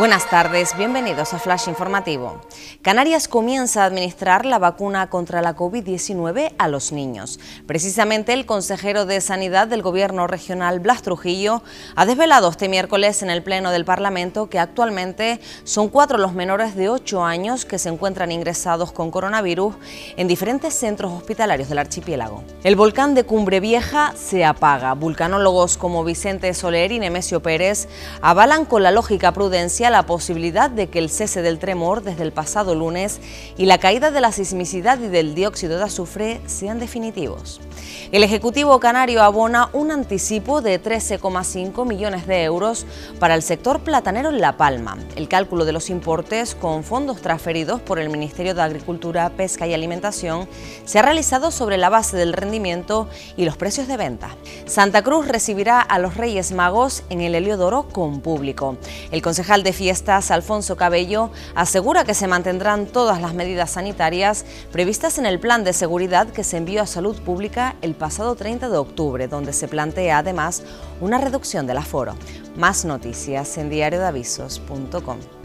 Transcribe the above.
Buenas tardes, bienvenidos a Flash Informativo. Canarias comienza a administrar la vacuna contra la COVID-19 a los niños. Precisamente el consejero de Sanidad del Gobierno regional, Blas Trujillo, ha desvelado este miércoles en el Pleno del Parlamento que actualmente son cuatro los menores de 8 años que se encuentran ingresados con coronavirus en diferentes centros hospitalarios del archipiélago. El volcán de Cumbre Vieja se apaga. Vulcanólogos como Vicente Soler y Nemesio Pérez avalan con la lógica la posibilidad de que el cese del tremor desde el pasado lunes y la caída de la sismicidad y del dióxido de azufre sean definitivos. El Ejecutivo Canario abona un anticipo de 13,5 millones de euros para el sector platanero en La Palma. El cálculo de los importes con fondos transferidos por el Ministerio de Agricultura, Pesca y Alimentación se ha realizado sobre la base del rendimiento y los precios de venta. Santa Cruz recibirá a los Reyes Magos en el Heliodoro con público. El concejal de fiestas, Alfonso Cabello, asegura que se mantendrán todas las medidas sanitarias previstas en el plan de seguridad que se envió a Salud Pública el pasado 30 de octubre, donde se plantea además una reducción del aforo. Más noticias en diariodavisos.com.